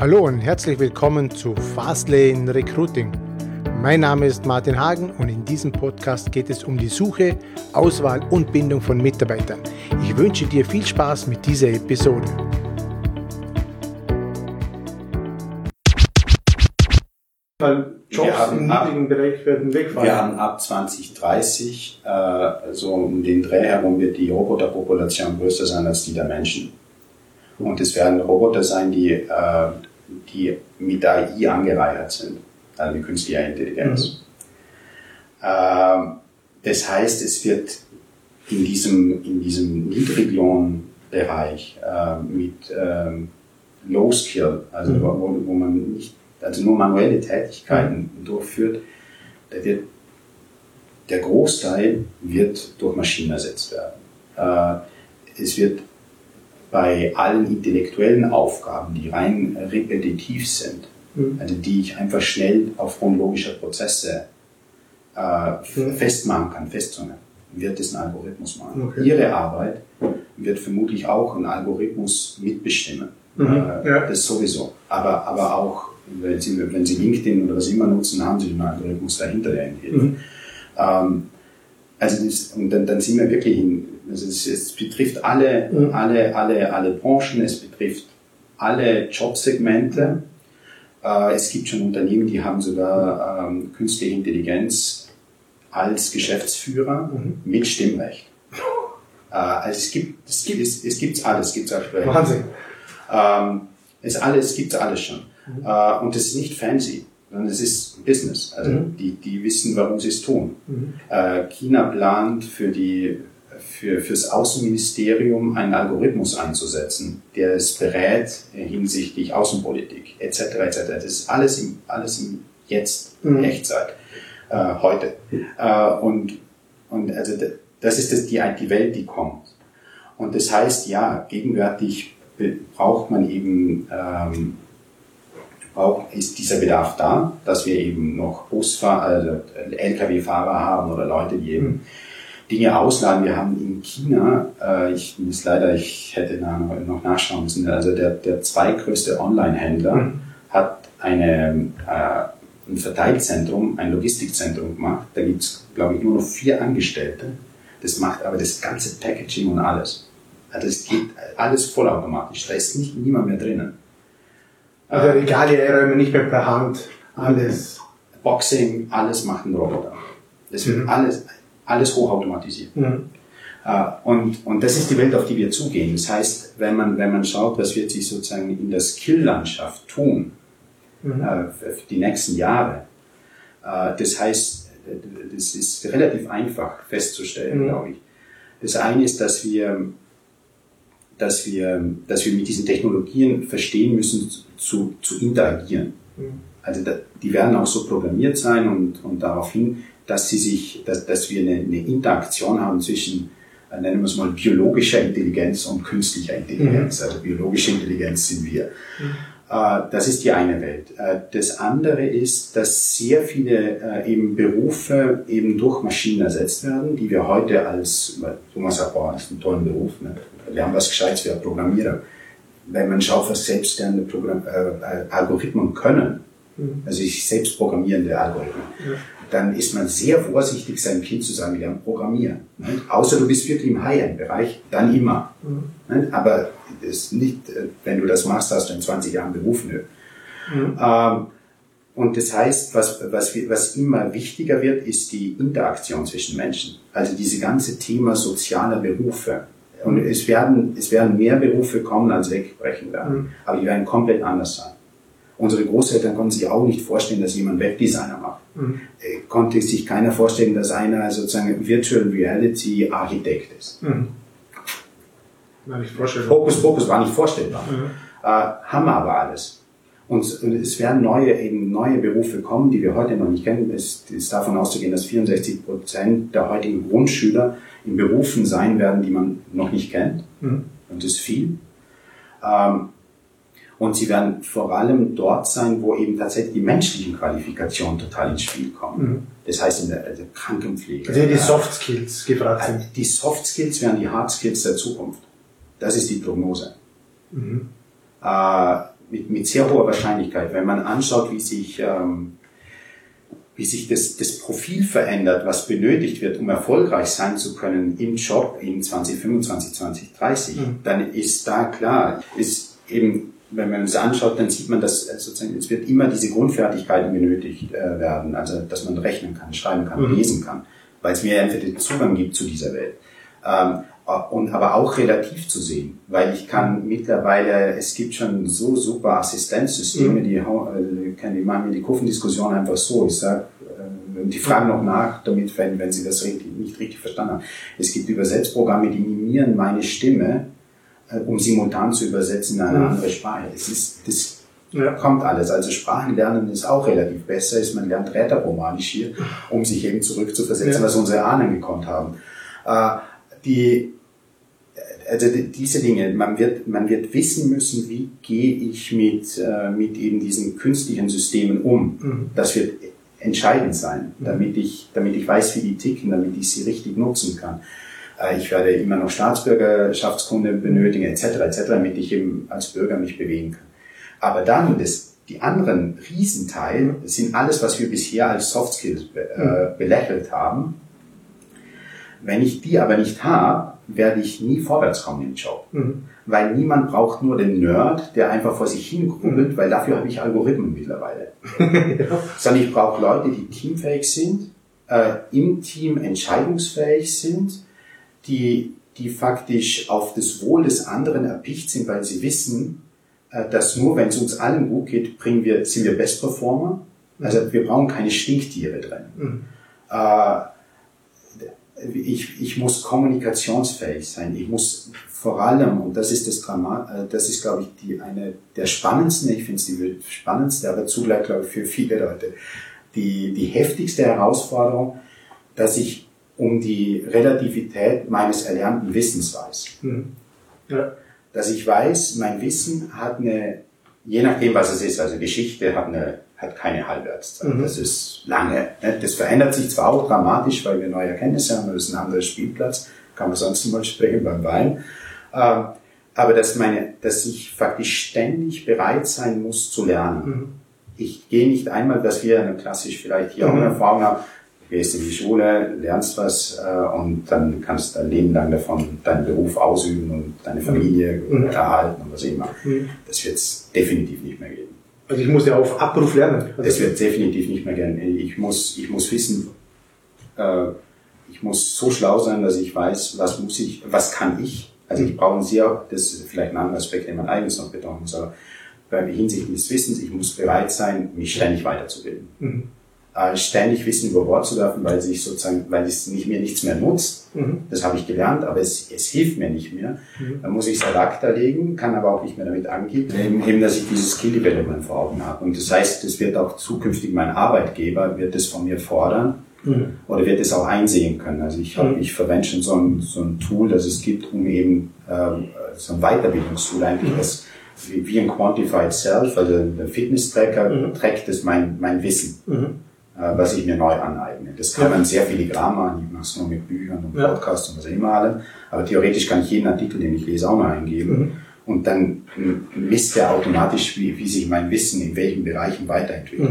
Hallo und herzlich willkommen zu Fastlane Recruiting. Mein Name ist Martin Hagen und in diesem Podcast geht es um die Suche, Auswahl und Bindung von Mitarbeitern. Ich wünsche dir viel Spaß mit dieser Episode. Jobs wir haben im niedrigen Bereich werden wegfallen. Wir haben ab 2030, äh, so um den Dreh herum, wird die Roboterpopulation größer sein als die der Menschen. Und es werden Roboter sein, die, äh, die mit AI angereichert sind, also mit künstlicher Intelligenz. Mhm. Äh, das heißt, es wird in diesem, in diesem Niedriglohnbereich äh, mit ähm, Low Skill, also mhm. wo, wo man nicht also nur manuelle Tätigkeiten mhm. durchführt, da wird, der Großteil wird durch Maschinen ersetzt werden. Äh, es wird bei allen intellektuellen Aufgaben, die rein repetitiv sind, mhm. also die ich einfach schnell aufgrund logischer Prozesse äh, mhm. festmachen kann, festzungen, wird es ein Algorithmus machen. Okay. Ihre Arbeit wird vermutlich auch ein Algorithmus mitbestimmen. Mhm. Äh, ja. Das sowieso. Aber, aber auch wenn Sie, wenn Sie LinkedIn oder was immer nutzen, haben Sie einen Algorithmus dahinter, der Ihnen hilft. Mhm. Ähm, also das, und dann, dann sind wir wirklich in, also es, es betrifft alle, mhm. alle, alle, alle Branchen, es betrifft alle Jobsegmente. Äh, es gibt schon Unternehmen, die haben sogar ähm, künstliche Intelligenz als Geschäftsführer mhm. mit Stimmrecht. Äh, also es gibt, es gibt, es, es gibt's alles, es gibt's aktuell. Wahnsinn. Ähm, es alles, gibt's alles schon. Mhm. Äh, und das ist nicht fancy, sondern es ist Business. Also mhm. die, die wissen, warum sie es tun. Mhm. Äh, China plant für die für, fürs Außenministerium einen Algorithmus einzusetzen, der es berät hinsichtlich Außenpolitik etc. etc. Das ist alles im, alles im Jetzt, mhm. Echtzeit, äh, heute. Äh, und, und also das ist das, die, die Welt, die kommt. Und das heißt, ja, gegenwärtig braucht man eben ähm, auch ist dieser Bedarf da, dass wir eben noch Busfahrer, also Lkw-Fahrer haben oder Leute, die eben. Dinge ausladen. Wir haben in China, äh, ich muss leider, ich hätte noch nachschauen müssen, also der, der zweitgrößte Online-Händler mhm. hat eine, äh, ein Verteilzentrum, ein Logistikzentrum gemacht. Da gibt's glaube ich, nur noch vier Angestellte. Das macht aber das ganze Packaging und alles. Also es geht alles vollautomatisch. Da ist nicht, niemand mehr drinnen. Also Regale räumen nicht mehr per Hand. Alles. Boxing, alles macht ein Roboter. Das wird mhm. alles, alles hochautomatisiert. Mhm. Uh, und, und das ist die Welt, auf die wir zugehen. Das heißt, wenn man, wenn man schaut, was wird sich sozusagen in der Skill-Landschaft tun, mhm. uh, für die nächsten Jahre, uh, das heißt, das ist relativ einfach festzustellen, mhm. glaube ich. Das eine ist, dass wir dass wir, dass wir mit diesen Technologien verstehen müssen, zu, zu interagieren. Mhm. Also da, die werden auch so programmiert sein und, und darauf hin, dass sie sich, dass, dass wir eine, eine Interaktion haben zwischen, äh, nennen wir es mal, biologischer Intelligenz und künstlicher Intelligenz. Mhm. Also biologische Intelligenz sind wir. Mhm. Äh, das ist die eine Welt. Äh, das andere ist, dass sehr viele äh, eben Berufe eben durch Maschinen ersetzt werden, die wir heute als, Thomas sagt, boah, das ist ein toller Beruf, ne? wir haben was Gescheites, wir Programmierer. Wenn man schaut, was selbstlernende Programm, äh, Algorithmen können, mhm. also ich selbst programmierende Algorithmen, ja. Dann ist man sehr vorsichtig, seinem Kind zu sagen, wir haben Programmieren. Nicht? Außer du bist wirklich im High-End-Bereich, dann immer. Mhm. Aber ist nicht, äh, wenn du das machst, hast du in 20 Jahren Beruf. Nö. Mhm. Ähm, und das heißt, was, was, was immer wichtiger wird, ist die Interaktion zwischen Menschen. Also diese ganze Thema sozialer Berufe. Und es werden, es werden mehr Berufe kommen, als wegbrechen werden. Mhm. Aber die werden komplett anders sein. Unsere Großeltern konnten sich auch nicht vorstellen, dass jemand Webdesigner. Mhm. Äh, konnte sich keiner vorstellen, dass einer sozusagen Virtual Reality Architekt ist. Mhm. War nicht vorstellbar. Fokus war nicht vorstellbar. Mhm. Äh, haben wir aber alles. Und, und, es werden neue, eben neue Berufe kommen, die wir heute noch nicht kennen. Es ist davon auszugehen, dass 64 Prozent der heutigen Grundschüler in Berufen sein werden, die man noch nicht kennt. Mhm. Und das ist viel. Ähm, und sie werden vor allem dort sein, wo eben tatsächlich die menschlichen Qualifikationen total ins Spiel kommen. Mhm. Das heißt in der, also Krankenpflege. Also die Soft Skills gefragt sind. Die Soft Skills werden die Hard Skills der Zukunft. Das ist die Prognose. Mhm. Äh, mit, mit sehr hoher Wahrscheinlichkeit, wenn man anschaut, wie sich, ähm, wie sich das, das Profil verändert, was benötigt wird, um erfolgreich sein zu können im Job in 2025, 2030, mhm. dann ist da klar, ist eben wenn man es anschaut, dann sieht man, dass sozusagen es wird immer diese Grundfertigkeiten benötigt äh, werden, also dass man rechnen kann, schreiben kann, mhm. lesen kann, weil es mir einfach den Zugang gibt zu dieser Welt. Ähm, und aber auch relativ zu sehen, weil ich kann mittlerweile, es gibt schon so super Assistenzsysteme, mhm. die, äh, die machen mir die Kurvendiskussion einfach so. Ich sage, äh, die fragen noch nach, damit, wenn, wenn sie das nicht richtig verstanden haben. Es gibt Übersetzprogramme, die mimieren meine Stimme, äh, um simultan zu übersetzen in eine mhm. andere Sprache. Es ist, das ja. kommt alles. Also Sprachenlernen ist auch relativ besser, ist man lernt rätoromanisch hier, um sich eben zurückzuversetzen, ja. was unsere Ahnen gekonnt haben. Äh, die also diese Dinge, man wird, man wird wissen müssen, wie gehe ich mit, äh, mit eben diesen künstlichen Systemen um. Mhm. Das wird entscheidend sein, mhm. damit ich, damit ich weiß, wie die ticken, damit ich sie richtig nutzen kann. Äh, ich werde immer noch Staatsbürgerschaftskunde benötigen, etc., etc., damit ich eben als Bürger mich bewegen kann. Aber dann, das, die anderen Riesenteil sind alles, was wir bisher als Soft Skills äh, mhm. belächelt haben. Wenn ich die aber nicht habe, werde ich nie vorwärts kommen im Job. Mhm. Weil niemand braucht nur den Nerd, der einfach vor sich hin grübelt, mhm. weil dafür habe ich Algorithmen mittlerweile. ja. Sondern ich brauche Leute, die teamfähig sind, äh, im Team entscheidungsfähig sind, die, die faktisch auf das Wohl des anderen erpicht sind, weil sie wissen, äh, dass nur wenn es uns allen gut geht, bringen wir, sind wir Best Performer. Also wir brauchen keine Stinktiere drin. Mhm. Äh, ich, ich muss kommunikationsfähig sein. Ich muss vor allem, und das ist das Drama, äh, das ist, glaube ich, die, eine der spannendsten, ich finde es die spannendste, aber zugleich, glaube ich, für viele Leute, die, die heftigste Herausforderung, dass ich um die Relativität meines erlernten Wissens weiß. Mhm. Ja. Dass ich weiß, mein Wissen hat eine, je nachdem, was es ist, also Geschichte hat eine hat keine Halbwertszeit. Mhm. Das ist lange. Ne? Das verändert sich zwar auch dramatisch, weil wir neue Erkenntnisse haben, das ist ein anderer Spielplatz, kann man sonst mal sprechen beim Wein. Ähm, aber dass, meine, dass ich faktisch ständig bereit sein muss zu lernen. Mhm. Ich gehe nicht einmal, dass wir klassisch vielleicht hier mhm. auch Erfahrung haben, gehst in die Schule, lernst was äh, und dann kannst du dein Leben lang davon deinen Beruf ausüben und deine Familie mhm. erhalten und was immer. Mhm. Das wird es definitiv nicht mehr geben. Also ich muss ja auf Abruf lernen. Also das wird definitiv nicht mehr gern. Ich muss, ich muss wissen, äh, ich muss so schlau sein, dass ich weiß, was muss ich, was kann ich. Also ich brauche sehr, das ist vielleicht ein anderer Aspekt, den man eigens noch betonen muss, aber hinsichtlich des Wissens, ich muss bereit sein, mich ständig weiterzubilden. Mhm äh, ständig Wissen über Bord zu werfen, weil sich sozusagen, weil es nicht mir nichts mehr nutzt. Mhm. Das habe ich gelernt, aber es, es hilft mir nicht mehr. Mhm. Dann muss ich es ad acta legen, kann aber auch nicht mehr damit angeben, eben, eben dass ich dieses Skill Development vor Augen habe. Und das heißt, es wird auch zukünftig mein Arbeitgeber wird das von mir fordern. Mhm. Oder wird es auch einsehen können. Also ich, hab, mhm. ich verwende schon so ein, so ein Tool, das es gibt, um eben äh, so ein Weiterbildungstool eigentlich, mhm. das wie, wie ein Quantified Self, also der Fitness-Tracker mhm. trägt das mein, mein Wissen. Äh, was ich mir neu aneigne. Das kann man sehr filigran machen, ich mache es nur mit Büchern und Podcasts und was immer allem, aber theoretisch kann ich jeden Artikel, den ich lese, auch mal eingeben. Mhm. Und dann misst er automatisch, wie, wie sich mein Wissen in welchen Bereichen weiterentwickelt.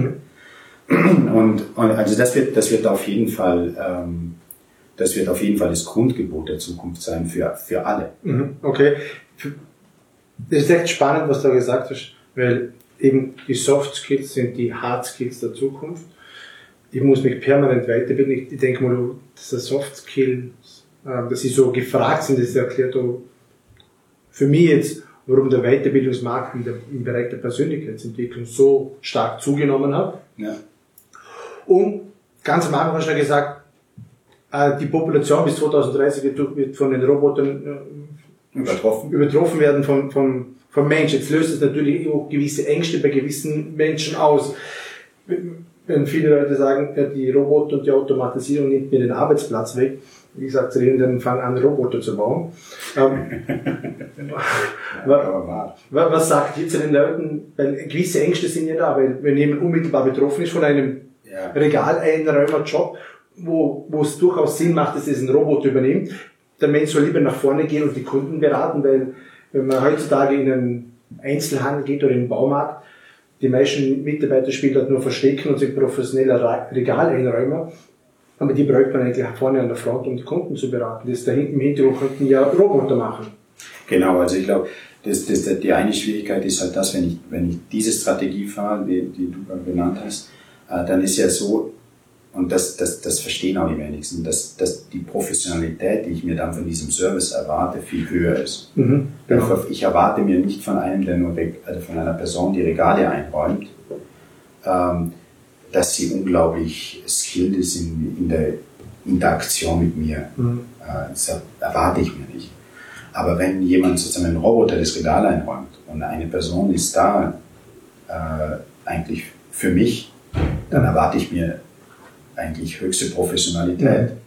Mhm. Und, und also das wird, das wird auf jeden Fall, ähm, das wird auf jeden Fall das Grundgebot der Zukunft sein für, für alle. Mhm. Okay. Das ist echt spannend, was du gesagt hast, weil eben die Soft Skills sind die Hard Skills der Zukunft ich muss mich permanent weiterbilden. Ich, denke mal, dass das Soft Skills, äh, dass sie so gefragt sind, das erklärt auch für mich jetzt, warum der Weiterbildungsmarkt in der, im Bereich der Persönlichkeitsentwicklung so stark zugenommen hat. Ja. Und ganz am Anfang hast du ja gesagt, äh, die Population bis 2030 wird, von den Robotern äh, übertroffen. übertroffen werden von, von, von Menschen. Jetzt löst es natürlich auch gewisse Ängste bei gewissen Menschen aus wenn viele Leute sagen, die Roboter und die Automatisierung nimmt mir den Arbeitsplatz weg. Wie gesagt, sie dann fangen an, Roboter zu bauen. Ähm, was, sagt ihr zu den Leuten? Weil gewisse Ängste sind ja da, weil wenn jemand unmittelbar betroffen ist von einem ja. Regaleinräumer-Job, wo, wo es durchaus Sinn macht, dass es ein Roboter übernimmt, der Mensch soll lieber nach vorne gehen und die Kunden beraten, weil wenn man heutzutage in einem Einzelhandel geht oder in den Baumarkt, die meisten Mitarbeiter spielen dort nur Verstecken und sich professioneller Regal einräumen. Aber die bräuchte man eigentlich vorne an der Front, um die Kunden zu beraten. Das da hinten im Hintergrund könnten ja Roboter machen. Genau, also ich glaube, das, das, die eine Schwierigkeit ist halt das, wenn ich, wenn ich diese Strategie fahre, die, die du gerade genannt hast, äh, dann ist ja so, und das, das, das verstehen auch die wenigsten, dass, dass die Professionalität, die ich mir dann von diesem Service erwarte, viel höher ist. Mhm, genau. Ich erwarte mir nicht von einem, der nur also von einer Person, die Regale einräumt, ähm, dass sie unglaublich skilled ist in, in der Interaktion mit mir. Mhm. Äh, das erwarte ich mir nicht. Aber wenn jemand sozusagen ein Roboter das Regal einräumt und eine Person ist da äh, eigentlich für mich, dann erwarte ich mir eigentlich höchste Professionalität. Mhm.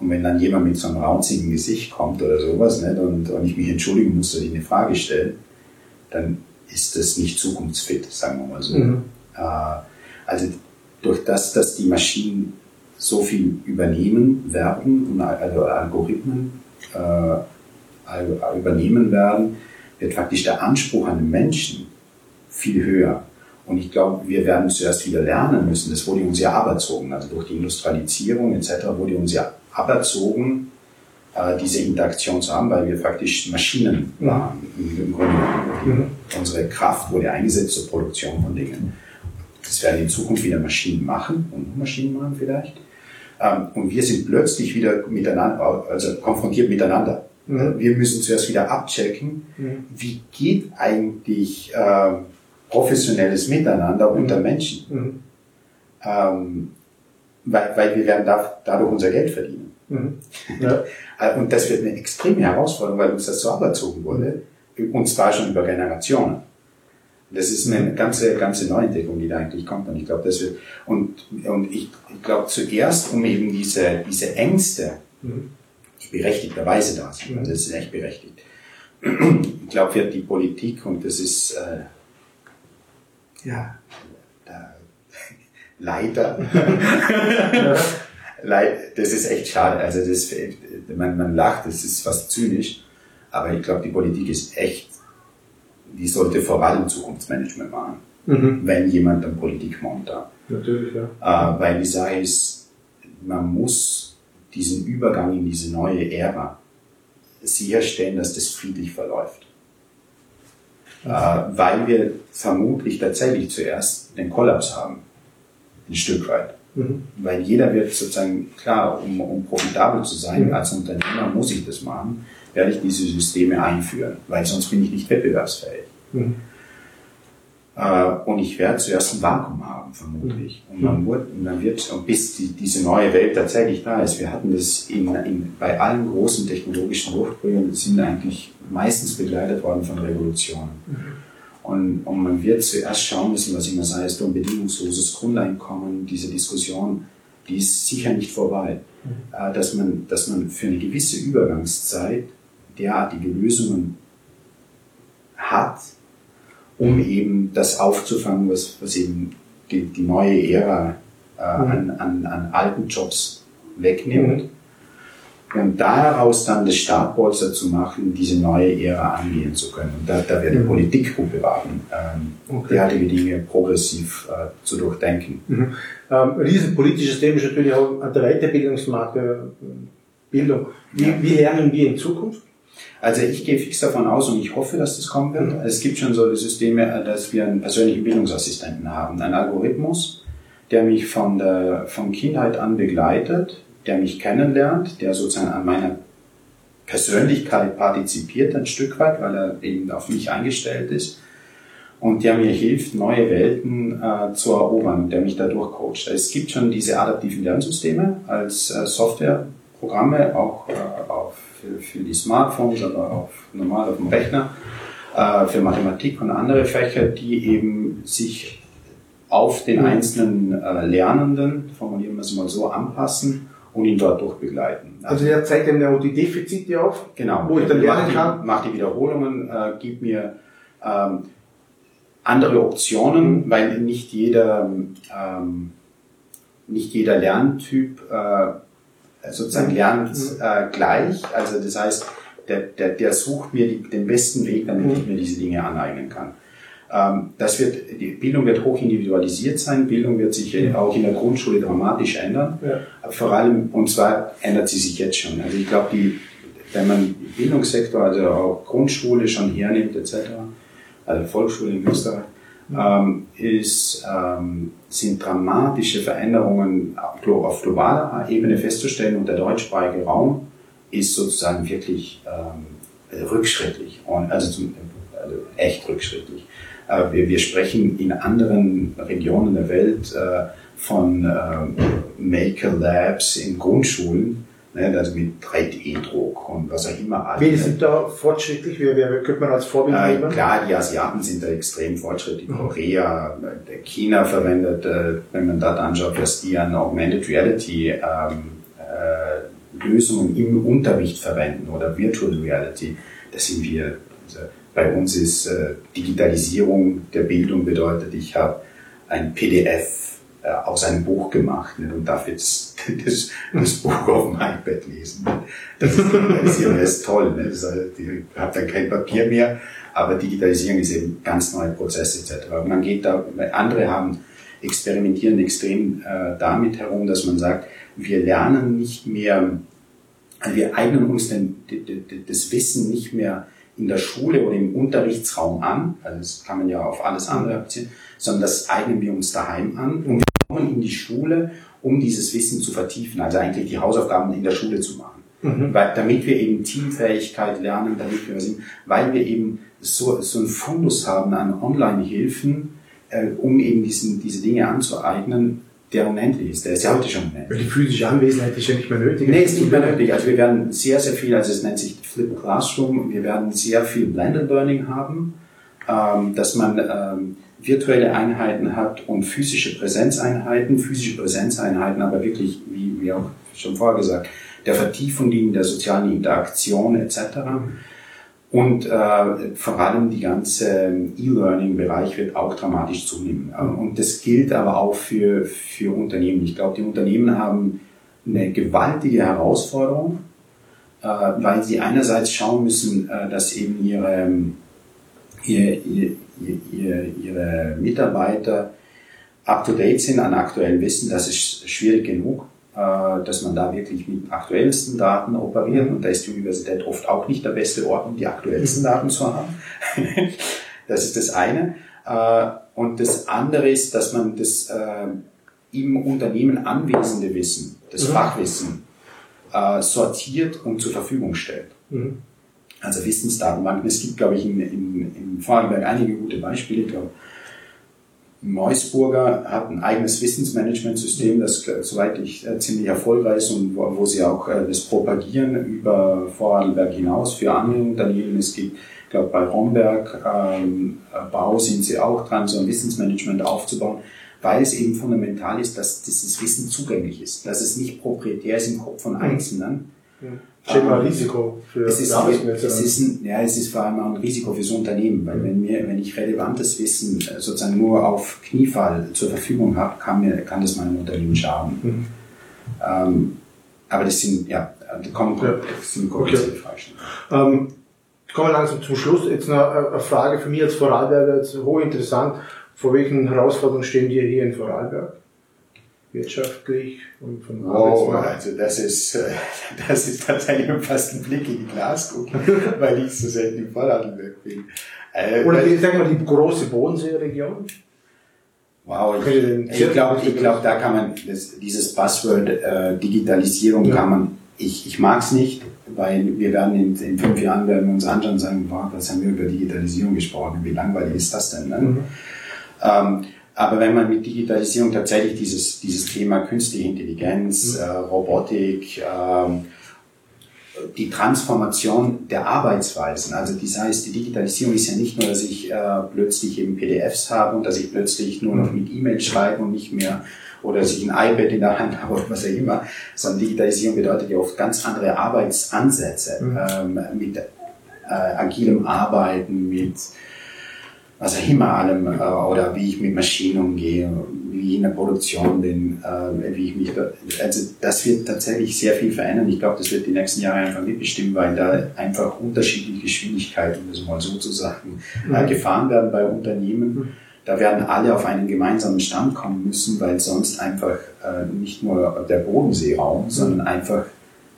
Und wenn dann jemand mit so einem raunzigen Gesicht kommt oder sowas nicht, und, und ich mich entschuldigen muss, dass ich eine Frage stelle, dann ist das nicht zukunftsfit, sagen wir mal so. Mhm. Äh, also durch das, dass die Maschinen so viel übernehmen werden, also Algorithmen äh, übernehmen werden, wird faktisch der Anspruch an den Menschen viel höher. Und ich glaube, wir werden zuerst wieder lernen müssen. Das wurde uns ja aberzogen. Also durch die Industrialisierung etc. wurde uns ja aberzogen, äh, diese Interaktion zu haben, weil wir faktisch Maschinen waren. Im Grunde mhm. Unsere Kraft wurde eingesetzt zur Produktion von Dingen. Das werden in Zukunft wieder Maschinen machen und Maschinen machen vielleicht. Ähm, und wir sind plötzlich wieder miteinander, also konfrontiert miteinander. Mhm. Wir müssen zuerst wieder abchecken, mhm. wie geht eigentlich äh, professionelles Miteinander mhm. unter Menschen. Mhm. Ähm, weil, weil wir werden da, dadurch unser Geld verdienen. Mhm. Ja. Äh, und das wird eine extreme Herausforderung, weil uns das so aberzogen wurde, und zwar schon über Generationen. Das ist eine ganze, ganze Neuentdeckung, die da eigentlich kommt. Und ich glaube, das wird, und, und ich, ich glaube zuerst, um eben diese, diese Ängste, mhm. die berechtigterweise da sind, mhm. also das ist echt berechtigt. Ich glaube, wird die Politik, und das ist, äh, ja, da, leider. das ist echt schade. Also das, man, man lacht, das ist fast zynisch. Aber ich glaube, die Politik ist echt, die sollte vor allem Zukunftsmanagement machen, mhm. wenn jemand dann Politik macht. Natürlich, ja. Äh, weil die Sache ist, man muss diesen Übergang in diese neue Ära sicherstellen, dass das friedlich verläuft äh, weil wir vermutlich tatsächlich zuerst den Kollaps haben, ein Stück weit. Mhm. Weil jeder wird sozusagen, klar, um, um profitabel zu sein mhm. als Unternehmer, muss ich das machen, werde ich diese Systeme einführen, weil sonst bin ich nicht wettbewerbsfähig. Mhm. Äh, und ich werde zuerst ein Vakuum haben, vermutlich. Mhm. Und, man wird, und dann wird, und bis die, diese neue Welt tatsächlich da ist, wir hatten das in, in, bei allen großen technologischen Durchbrüchen, sind eigentlich meistens begleitet worden von Revolutionen. Mhm. Und, und man wird zuerst schauen müssen, was immer ist ein bedingungsloses Grundeinkommen, diese Diskussion, die ist sicher nicht vorbei. Mhm. Äh, dass, man, dass man für eine gewisse Übergangszeit derartige Lösungen hat, um eben das aufzufangen, was, was eben die, die neue Ära äh, mhm. an, an, an alten Jobs wegnimmt. Und daraus dann das Startpolster zu machen, diese neue Ära angehen zu können. Und da, da wird die mhm. Politik gut beraten, ähm, okay. derartige Dinge progressiv äh, zu durchdenken. Mhm. Ähm, riesen politisches Thema ist natürlich auch der Weiterbildungsmarkt, äh, Bildung. Wie, ja. wie lernen wir in Zukunft? Also ich gehe fix davon aus und ich hoffe, dass das kommen wird. Mhm. Es gibt schon solche Systeme, äh, dass wir einen persönlichen Bildungsassistenten haben, einen Algorithmus, der mich von der von Kindheit an begleitet der mich kennenlernt, der sozusagen an meiner Persönlichkeit partizipiert ein Stück weit, weil er eben auf mich eingestellt ist und der mir hilft, neue Welten äh, zu erobern, der mich dadurch coacht. Es gibt schon diese adaptiven Lernsysteme als äh, Softwareprogramme, auch äh, auf, für, für, die Smartphones, aber auch normal auf dem Rechner, äh, für Mathematik und andere Fächer, die eben sich auf den einzelnen äh, Lernenden, formulieren wir es mal so, anpassen und ihn dort durchbegleiten. Also der zeigt ihm auch die Defizite auf, genau, wo ich dann lernen kann. Macht die Wiederholungen, äh, gibt mir ähm, andere Optionen, mhm. weil nicht jeder, ähm, nicht jeder Lerntyp äh, sozusagen lernt mhm. äh, gleich. Also das heißt, der, der, der sucht mir die, den besten Weg, damit mhm. ich mir diese Dinge aneignen kann. Ähm, das wird, die Bildung wird hoch individualisiert sein. Bildung wird sich mhm. auch in der Grundschule dramatisch ändern. Ja. Vor allem, und zwar ändert sie sich jetzt schon. Also ich glaube, die, wenn man Bildungssektor, also auch Grundschule schon hernimmt, etc., also Volksschule in Österreich, mhm. ähm, ist, ähm, sind dramatische Veränderungen auf globaler Ebene festzustellen und der deutschsprachige Raum ist sozusagen wirklich ähm, rückschrittlich, und, also, zum, also echt rückschrittlich. Äh, wir, wir sprechen in anderen Regionen der Welt äh, von äh, Maker Labs in Grundschulen, ne, also mit 3D-Druck und was auch immer. Wie sind da fortschrittlich? Wie, wie könnte man als Vorbild äh, nehmen? Klar, die Asiaten sind da extrem fortschrittlich. Mhm. Korea, China verwendet, äh, wenn man dort anschaut, was die an Augmented Reality ähm, äh, Lösungen im Unterricht verwenden oder Virtual Reality, da sind wir also bei uns ist äh, Digitalisierung der Bildung bedeutet, ich habe ein PDF äh, aus einem Buch gemacht ne, und darf jetzt das, das, Buch auf dem iPad lesen. Das ist, Digitalisierung ist toll. Ne? Das, ich habe dann kein Papier mehr, aber Digitalisierung ist eben ganz neue Prozesse etc. Man geht da, andere haben experimentieren extrem äh, damit herum, dass man sagt, wir lernen nicht mehr, also wir eignen uns den, das Wissen nicht mehr in der Schule oder im Unterrichtsraum an, also das kann man ja auf alles andere abziehen, sondern das eignen wir uns daheim an und wir kommen in die Schule, um dieses Wissen zu vertiefen, also eigentlich die Hausaufgaben in der Schule zu machen. Mhm. Weil, damit wir eben Teamfähigkeit lernen, damit wir sind, weil wir eben so, so einen Fundus haben an Online-Hilfen, äh, um eben diesen, diese Dinge anzueignen, der unendlich ist. Der ist ja heute schon unendlich. Weil die physische Anwesenheit ist ja nicht mehr nötig. Nee, ist nicht mehr nötig. Also wir werden sehr, sehr viel, also es nennt sich Flip Classroom, wir werden sehr viel Blended Learning haben, ähm, dass man ähm, virtuelle Einheiten hat und physische Präsenzeinheiten, physische Präsenzeinheiten, aber wirklich, wie, wie auch schon vorher gesagt, der Vertiefung dienen, der sozialen Interaktion etc. Und äh, vor allem die ganze E-Learning-Bereich wird auch dramatisch zunehmen. Und das gilt aber auch für, für Unternehmen. Ich glaube, die Unternehmen haben eine gewaltige Herausforderung, äh, weil sie einerseits schauen müssen, äh, dass eben ihre, ihr, ihr, ihr, ihre Mitarbeiter up-to-date sind an aktuellem Wissen. Das ist schwierig genug. Äh, dass man da wirklich mit aktuellsten Daten operiert. Und da ist die Universität oft auch nicht der beste Ort, um die aktuellsten Daten zu haben. das ist das eine. Äh, und das andere ist, dass man das äh, im Unternehmen anwesende Wissen, das mhm. Fachwissen, sortiert und zur Verfügung stellt. Mhm. Also Wissensdatenbanken. Es gibt, glaube ich, in, in, in Vorarlberg einige gute Beispiele. Ich glaube, Meusburger hat ein eigenes Wissensmanagementsystem, das soweit ich äh, ziemlich erfolgreich ist und wo, wo sie auch äh, das propagieren über Vorarlberg hinaus für andere Unternehmen. Es gibt, ich glaube, bei Romberg ähm, Bau sind sie auch dran, so ein Wissensmanagement aufzubauen, weil es eben fundamental ist, dass dieses Wissen zugänglich ist, dass es nicht proprietär ist im Kopf von Einzelnen, Steht mal Risiko für es ist, es ist ein, ja, es ist vor allem auch ein Risiko fürs Unternehmen, weil wenn mir, wenn ich relevantes Wissen äh, sozusagen nur auf Kniefall zur Verfügung habe, kann mir, kann das meinem Unternehmen schaden. Mhm. Ähm, aber das sind, ja, die kommen, ja. das komplizierte okay. Fragen. Ähm, kommen wir langsam zum Schluss. Jetzt eine, eine Frage für mich als Vorarlberger, jetzt hochinteressant. Vor welchen Herausforderungen stehen wir hier in Vorarlberg? Wirtschaftlich und von Wow, also das ist, äh, das ist tatsächlich fast ein Blick in die Glaskugel, weil ich so selten im Vorarlberg bin. Äh, Oder die, sagen wir die große Bodenseeregion? Wow, ich, ich glaube, ich glaub, da kann man, das, dieses Buzzword äh, Digitalisierung ja. kann man, ich, ich mag es nicht, weil wir werden in, in fünf Jahren werden wir uns anschauen und sagen, wow, was haben wir über Digitalisierung gesprochen, wie langweilig ist das denn? Ne? Mhm. Ähm, aber wenn man mit Digitalisierung tatsächlich dieses, dieses Thema künstliche Intelligenz, mhm. äh, Robotik, ähm, die Transformation der Arbeitsweisen, also das heißt, die Digitalisierung ist ja nicht nur, dass ich äh, plötzlich eben PDFs habe und dass ich plötzlich nur noch mit E-Mail schreibe und nicht mehr oder dass ich ein iPad in der Hand habe oder was auch immer, sondern Digitalisierung bedeutet ja oft ganz andere Arbeitsansätze mhm. ähm, mit äh, agilem Arbeiten, mit auch immer allem, äh, oder wie ich mit Maschinen umgehe, wie ich in der Produktion bin, äh, wie ich mich also das wird tatsächlich sehr viel verändern. Ich glaube, das wird die nächsten Jahre einfach mitbestimmen, weil da einfach unterschiedliche Geschwindigkeiten, um das mal so zu sagen, äh, mhm. gefahren werden bei Unternehmen. Mhm. Da werden alle auf einen gemeinsamen Stand kommen müssen, weil sonst einfach äh, nicht nur der Bodenseeraum, sondern einfach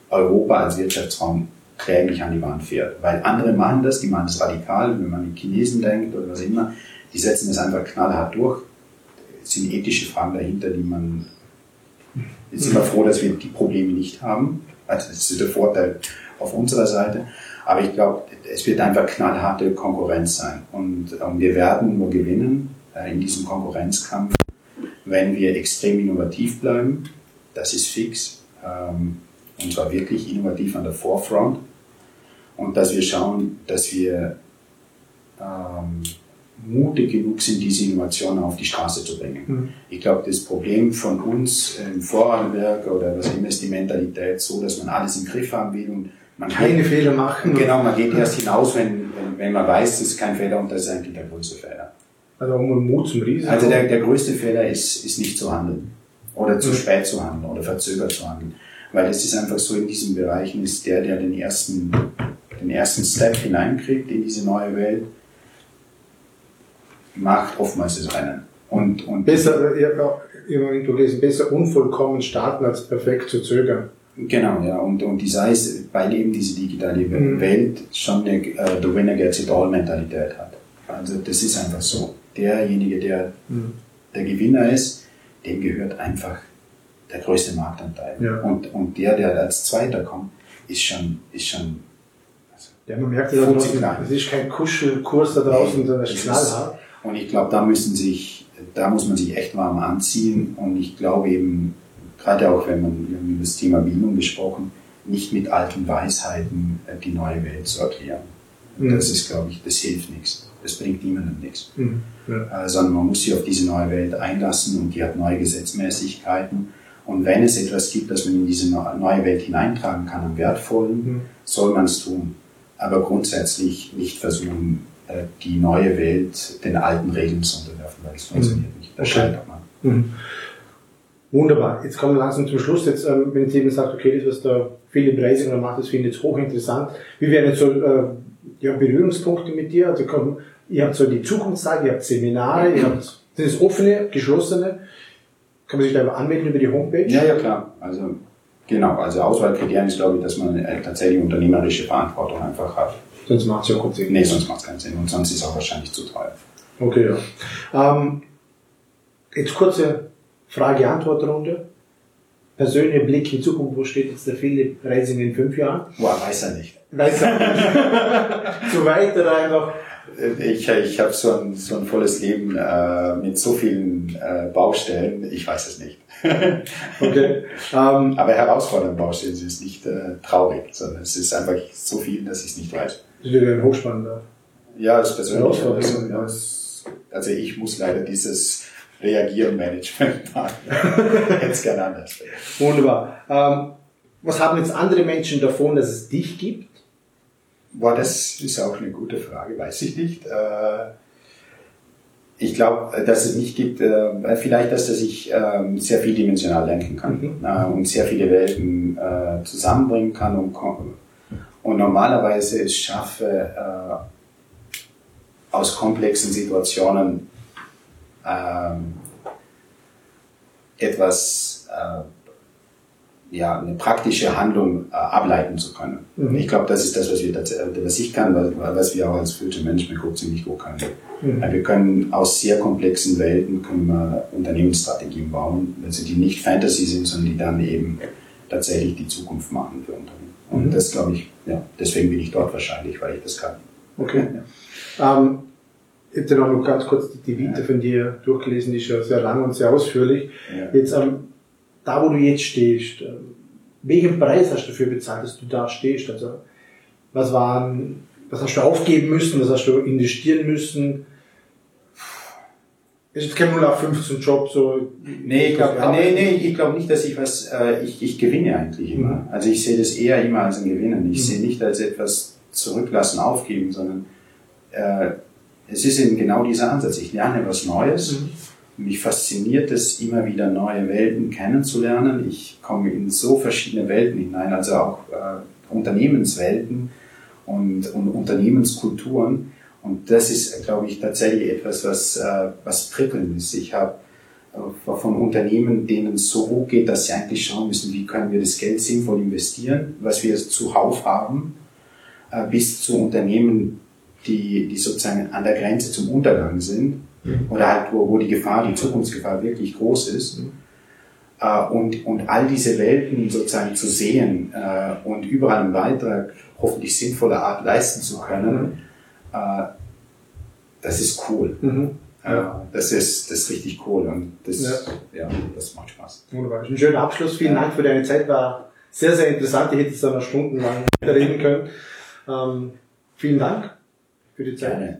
Europa als Wirtschaftsraum kläglich an die Wand fährt. Weil andere machen das, die machen das radikal, wenn man an die Chinesen denkt oder was immer, die setzen das einfach knallhart durch. Es sind ethische Fragen dahinter, die man, jetzt sind wir froh, dass wir die Probleme nicht haben. Also das ist der Vorteil auf unserer Seite. Aber ich glaube, es wird einfach knallharte Konkurrenz sein. Und, und wir werden nur gewinnen äh, in diesem Konkurrenzkampf, wenn wir extrem innovativ bleiben. Das ist fix. Ähm, und zwar wirklich innovativ an der Forefront. Und dass wir schauen, dass wir ähm, mutig genug sind, diese Innovationen auf die Straße zu bringen. Mhm. Ich glaube, das Problem von uns im Vorarlberg oder was immer ist die Mentalität so, dass man alles im Griff haben will und man keine geht, Fehler machen. Genau, man geht erst hinaus, wenn, wenn, wenn man weiß, das ist kein Fehler und das ist eigentlich der größte Fehler. Also Mut zum Risiko. Also der, der größte Fehler ist, ist nicht zu handeln oder zu mhm. spät zu handeln oder verzögert zu handeln. Weil es ist einfach so, in diesen Bereichen ist der, der den ersten, den ersten Step hineinkriegt in diese neue Welt, macht oftmals das Rennen. Und, und besser, ich habe irgendwo gelesen, besser unvollkommen starten als perfekt zu zögern. Genau, ja. Und, und die sei es, weil eben diese digitale mhm. Welt schon eine uh, The Winner Gets It All Mentalität hat. Also das ist einfach so. Derjenige, der mhm. der Gewinner ist, dem gehört einfach der größte Marktanteil. Ja. Und, und der, der als Zweiter kommt, ist schon, ist schon ja, man merkt ja, es ist kein Kuschelkurs da draußen, sondern es ist knallhart. Und ich glaube, da müssen sich, da muss man sich echt warm anziehen. Und ich glaube eben, gerade auch wenn man über das Thema Bildung gesprochen, nicht mit alten Weisheiten äh, die neue Welt zu erklären. Mhm. Das ist, glaube ich, das hilft nichts. Das bringt niemandem nichts. Mhm. Ja. Äh, sondern man muss sich auf diese neue Welt einlassen und die hat neue Gesetzmäßigkeiten. Und wenn es etwas gibt, das man in diese neue Welt hineintragen kann, am wertvollen, mhm. soll man es tun. Aber grundsätzlich nicht versuchen, äh, die neue Welt den alten Regeln zu unterwerfen, weil es funktioniert mhm. nicht. Das okay. scheitert man. Mhm. Wunderbar. Jetzt kommen wir langsam zum Schluss. Jetzt, ähm, wenn jetzt jemand sagt, okay, das, was der Philipp Reisinger macht, das finde ich jetzt hochinteressant. Wie wären jetzt so äh, ja, Berührungspunkte mit dir? Also komm, ihr habt so die Zukunftszeit, ihr habt Seminare, ihr habt, sind es offene, geschlossene? Kann man sich da anmelden über die Homepage? Ja, ja, klar. Also, genau. Also Auswahlkriterien ist, glaube ich, dass man eine tatsächlich unternehmerische Verantwortung einfach hat. Sonst macht es ja keinen Sinn. Nee, sonst macht es keinen Sinn. Und sonst ist es auch wahrscheinlich zu teuer. Okay, ja. Ähm, jetzt kurze Frage-Antwort-Runde. Persönlicher Blick in Zukunft, wo steht jetzt der Philipp Reising in fünf Jahren? Boah, weiß er nicht. Weiß er nicht. zu weit oder einfach ich, ich habe so ein, so ein volles Leben äh, mit so vielen äh, Baustellen, ich weiß es nicht. okay. Um, ähm, Aber herausfordernde Baustellen sind nicht äh, traurig, sondern es ist einfach so viel, dass ich es nicht weiß. Das wird ein hochspannender. Ja, das persönlich. Also, also ich muss leider dieses Reagieren Management machen. Hätte es gerne anders. Wunderbar. Ähm, was haben jetzt andere Menschen davon, dass es dich gibt? Boah, das ist auch eine gute Frage, weiß ich nicht. Äh, ich glaube, dass es nicht gibt, äh, vielleicht, dass ich ähm, sehr vieldimensional denken kann mhm. Äh, und sehr viele Welten zusammenbringen kann und, und normalerweise es schaffe, aus komplexen Situationen ähm, etwas ja, eine praktische Handlung äh, ableiten zu können. Mhm. Ich glaube, das ist das, was wir was ich kann, was, was wir auch als Future Management Group ziemlich gut können. Mhm. Wir können aus sehr komplexen Welten können wir Unternehmensstrategien bauen, also die nicht Fantasy sind, sondern die dann eben tatsächlich die Zukunft machen für Unternehmen. Und mhm. das glaube ich, ja, deswegen bin ich dort wahrscheinlich, weil ich das kann. Okay. Ja. Ähm, ich habe noch ganz kurz die Vita von dir durchgelesen, die ist ja sehr lang und sehr ausführlich. Ja. Jetzt ähm, da, wo du jetzt stehst, äh, welchen Preis hast du dafür bezahlt, dass du da stehst? Also, was waren, was hast du aufgeben müssen, was hast du investieren müssen? Ist jetzt kein 0815 Job, so. Nee, ich glaube, nee, nee, ich glaube nicht, dass ich was, äh, ich, ich gewinne eigentlich immer. Mhm. Also ich sehe das eher immer als ein Gewinnen. Ich mhm. sehe nicht als etwas zurücklassen, aufgeben, sondern, äh, es ist eben genau dieser Ansatz. Ich lerne was Neues. Mhm mich fasziniert es, immer wieder neue Welten kennenzulernen. Ich komme in so verschiedene Welten hinein, also auch äh, Unternehmenswelten und, und Unternehmenskulturen. Und das ist, glaube ich, tatsächlich etwas, was, äh, was prickelnd ist. Ich habe äh, von Unternehmen, denen es so hoch geht, dass sie eigentlich schauen müssen, wie können wir das Geld sinnvoll investieren, was wir zuhauf haben, äh, bis zu Unternehmen, die, die sozusagen an der Grenze zum Untergang sind. Oder halt wo, wo die Gefahr, die Zukunftsgefahr wirklich groß ist. Mhm. Äh, und, und all diese Welten sozusagen zu sehen und überall einen Beitrag hoffentlich sinnvoller Art leisten zu können, mhm. das ist cool. Mhm. Ja, das ist, das ist richtig cool und das, ja. ja das macht Spaß. Wunderbar. Ein schöner Abschluss. Vielen Dank für deine Zeit. War sehr, sehr interessant. Ich hätte jetzt noch stundenlang reden können. Ähm, vielen Dank für die Zeit. Gerne.